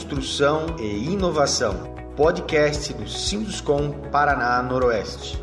Construção e Inovação, podcast do Sinduscom Paraná Noroeste.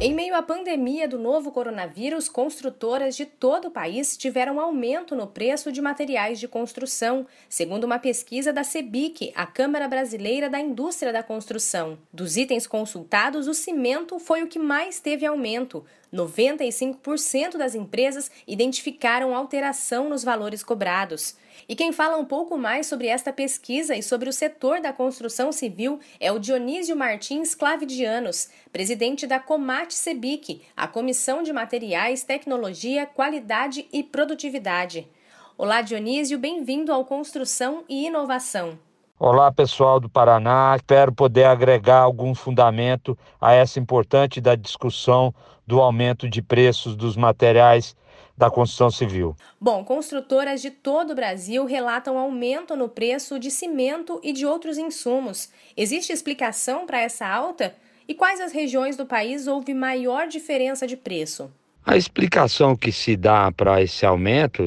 Em meio à pandemia do novo coronavírus, construtoras de todo o país tiveram aumento no preço de materiais de construção, segundo uma pesquisa da CEBIC, a Câmara Brasileira da Indústria da Construção. Dos itens consultados, o cimento foi o que mais teve aumento. 95% das empresas identificaram alteração nos valores cobrados. E quem fala um pouco mais sobre esta pesquisa e sobre o setor da construção civil é o Dionísio Martins Clavidianos, presidente da Comate Sebic, a Comissão de Materiais, Tecnologia, Qualidade e Produtividade. Olá, Dionísio, bem-vindo ao Construção e Inovação. Olá, pessoal do Paraná. Espero poder agregar algum fundamento a essa importante da discussão do aumento de preços dos materiais da construção civil. Bom, construtoras de todo o Brasil relatam aumento no preço de cimento e de outros insumos. Existe explicação para essa alta? E quais as regiões do país houve maior diferença de preço? A explicação que se dá para esse aumento,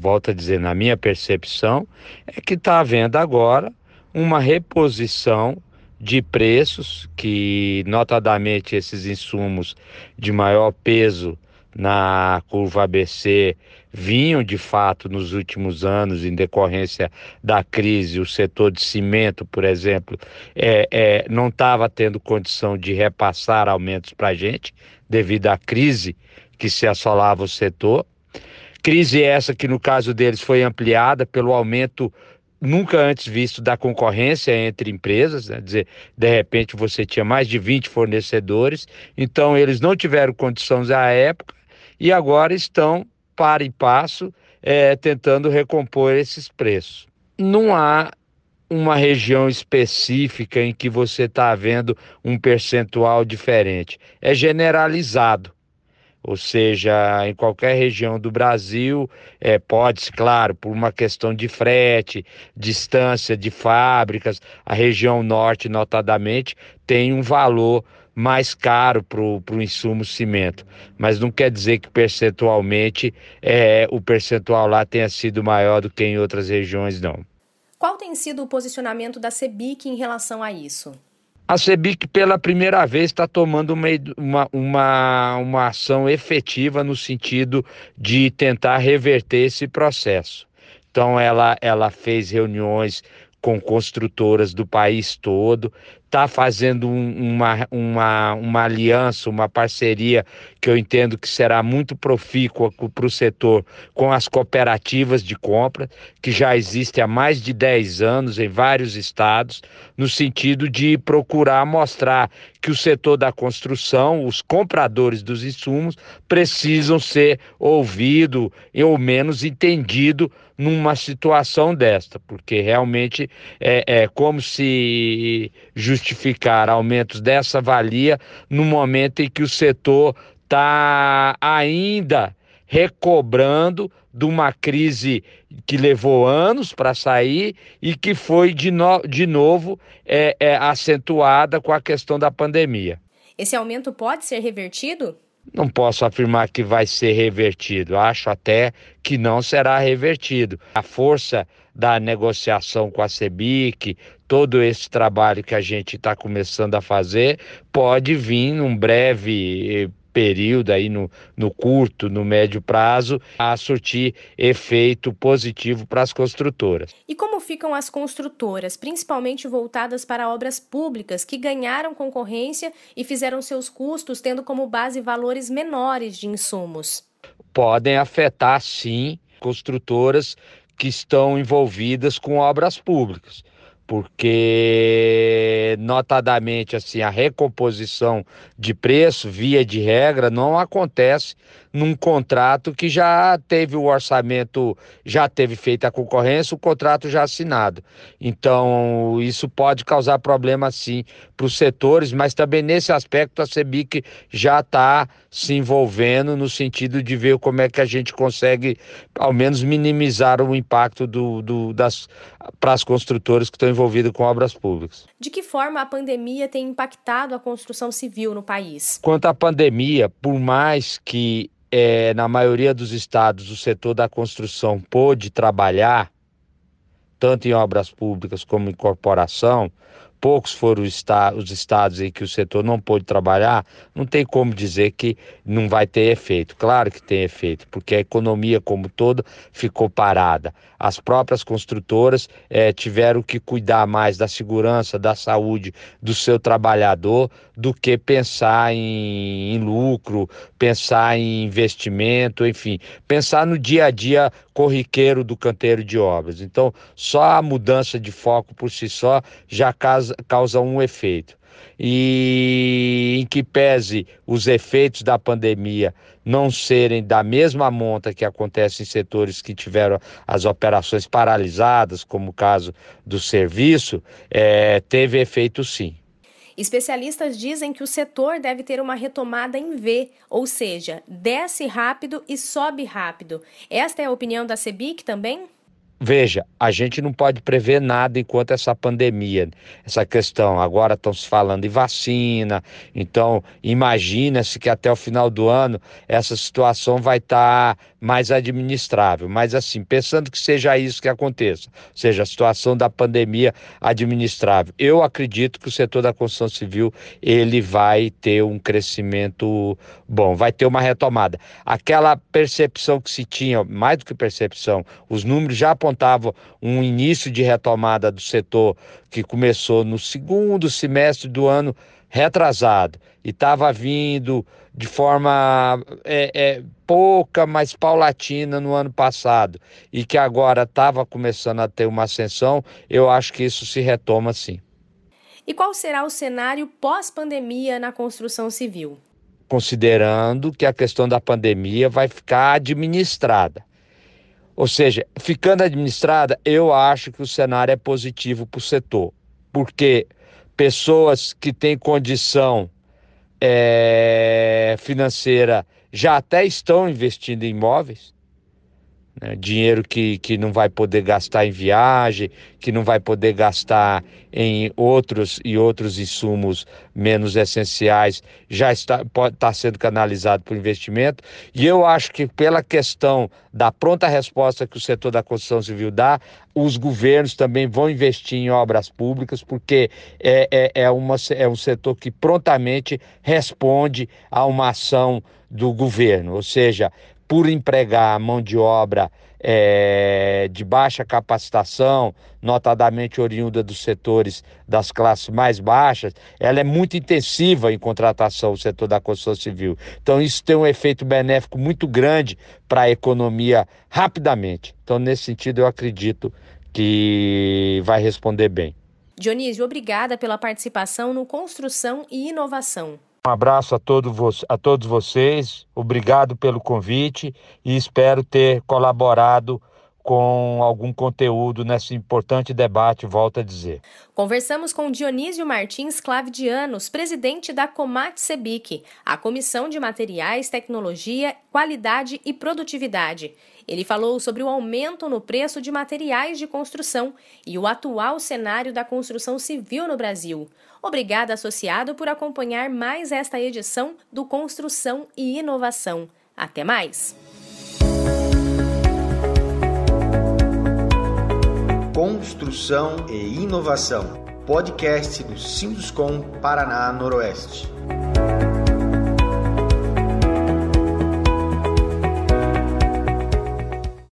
volto a dizer, na minha percepção, é que está havendo agora uma reposição de preços que, notadamente, esses insumos de maior peso na curva ABC vinham de fato nos últimos anos, em decorrência da crise, o setor de cimento, por exemplo, é, é não estava tendo condição de repassar aumentos para a gente, devido à crise que se assolava o setor. Crise essa que, no caso deles, foi ampliada pelo aumento nunca antes visto da concorrência entre empresas, né? dizer, de repente você tinha mais de 20 fornecedores, então eles não tiveram condições à época e agora estão para e passo é, tentando recompor esses preços. Não há uma região específica em que você está vendo um percentual diferente. É generalizado. Ou seja, em qualquer região do Brasil, é, pode-se, claro, por uma questão de frete, distância de fábricas, a região norte, notadamente, tem um valor mais caro para o insumo cimento. Mas não quer dizer que percentualmente é, o percentual lá tenha sido maior do que em outras regiões, não. Qual tem sido o posicionamento da CEBIC em relação a isso? A CEBIC, pela primeira vez, está tomando uma, uma, uma, uma ação efetiva no sentido de tentar reverter esse processo. Então, ela, ela fez reuniões com construtoras do país todo, está fazendo um, uma, uma, uma aliança, uma parceria que eu entendo que será muito profícua para o setor com as cooperativas de compra, que já existem há mais de 10 anos em vários estados, no sentido de procurar mostrar que o setor da construção, os compradores dos insumos, precisam ser ouvidos ou menos entendido numa situação desta, porque realmente é, é como se justificar aumentos dessa valia no momento em que o setor está ainda recobrando de uma crise que levou anos para sair e que foi de, no, de novo é, é, acentuada com a questão da pandemia. Esse aumento pode ser revertido? Não posso afirmar que vai ser revertido, acho até que não será revertido. A força da negociação com a CEBIC, todo esse trabalho que a gente está começando a fazer, pode vir num breve período aí no, no curto, no médio prazo, a surtir efeito positivo para as construtoras. E como ficam as construtoras, principalmente voltadas para obras públicas, que ganharam concorrência e fizeram seus custos tendo como base valores menores de insumos? Podem afetar, sim, construtoras que estão envolvidas com obras públicas porque notadamente assim a recomposição de preço via de regra não acontece num contrato que já teve o orçamento, já teve feita a concorrência, o contrato já assinado. Então, isso pode causar problema sim para os setores, mas também nesse aspecto a CEBIC já está se envolvendo no sentido de ver como é que a gente consegue, ao menos, minimizar o impacto do, do das para as construtoras que estão envolvidas com obras públicas. De que forma a pandemia tem impactado a construção civil no país? Quanto à pandemia, por mais que é, na maioria dos estados o setor da construção pôde trabalhar, tanto em obras públicas como em corporação, poucos foram os estados em que o setor não pôde trabalhar, não tem como dizer que não vai ter efeito. Claro que tem efeito, porque a economia como toda ficou parada. As próprias construtoras eh, tiveram que cuidar mais da segurança, da saúde do seu trabalhador do que pensar em, em lucro, pensar em investimento, enfim, pensar no dia a dia corriqueiro do canteiro de obras. Então, só a mudança de foco por si só já causa, causa um efeito. E em que pese os efeitos da pandemia não serem da mesma monta que acontece em setores que tiveram as operações paralisadas, como o caso do serviço, é, teve efeito sim. Especialistas dizem que o setor deve ter uma retomada em V, ou seja, desce rápido e sobe rápido. Esta é a opinião da CEBIC também? Veja, a gente não pode prever nada enquanto essa pandemia, essa questão. Agora estão se falando em vacina, então imagina-se que até o final do ano essa situação vai estar tá mais administrável. Mas assim, pensando que seja isso que aconteça, ou seja, a situação da pandemia administrável, eu acredito que o setor da construção civil ele vai ter um crescimento bom, vai ter uma retomada. Aquela percepção que se tinha, mais do que percepção, os números já apontaram apontava um início de retomada do setor que começou no segundo semestre do ano retrasado e estava vindo de forma é, é, pouca, mas paulatina no ano passado e que agora estava começando a ter uma ascensão, eu acho que isso se retoma sim. E qual será o cenário pós-pandemia na construção civil? Considerando que a questão da pandemia vai ficar administrada. Ou seja, ficando administrada, eu acho que o cenário é positivo para o setor, porque pessoas que têm condição é, financeira já até estão investindo em imóveis, né? Dinheiro que, que não vai poder gastar em viagem, que não vai poder gastar em outros e outros insumos menos essenciais, já está pode estar tá sendo canalizado para o investimento. E eu acho que pela questão da pronta resposta que o setor da construção civil dá, os governos também vão investir em obras públicas, porque é, é, é, uma, é um setor que prontamente responde a uma ação do governo, ou seja, por empregar mão de obra é, de baixa capacitação, notadamente oriunda dos setores das classes mais baixas, ela é muito intensiva em contratação, o setor da construção civil. Então, isso tem um efeito benéfico muito grande para a economia rapidamente. Então, nesse sentido, eu acredito que vai responder bem. Dionísio, obrigada pela participação no Construção e Inovação. Um abraço a, todo a todos vocês, obrigado pelo convite e espero ter colaborado com algum conteúdo nesse importante debate, volto a dizer. Conversamos com Dionísio Martins Clavidianos, presidente da Comat Sebic, a Comissão de Materiais, Tecnologia, Qualidade e Produtividade. Ele falou sobre o aumento no preço de materiais de construção e o atual cenário da construção civil no Brasil. Obrigada, associado, por acompanhar mais esta edição do Construção e Inovação. Até mais! Construção e Inovação, podcast do Sinduscom Paraná Noroeste.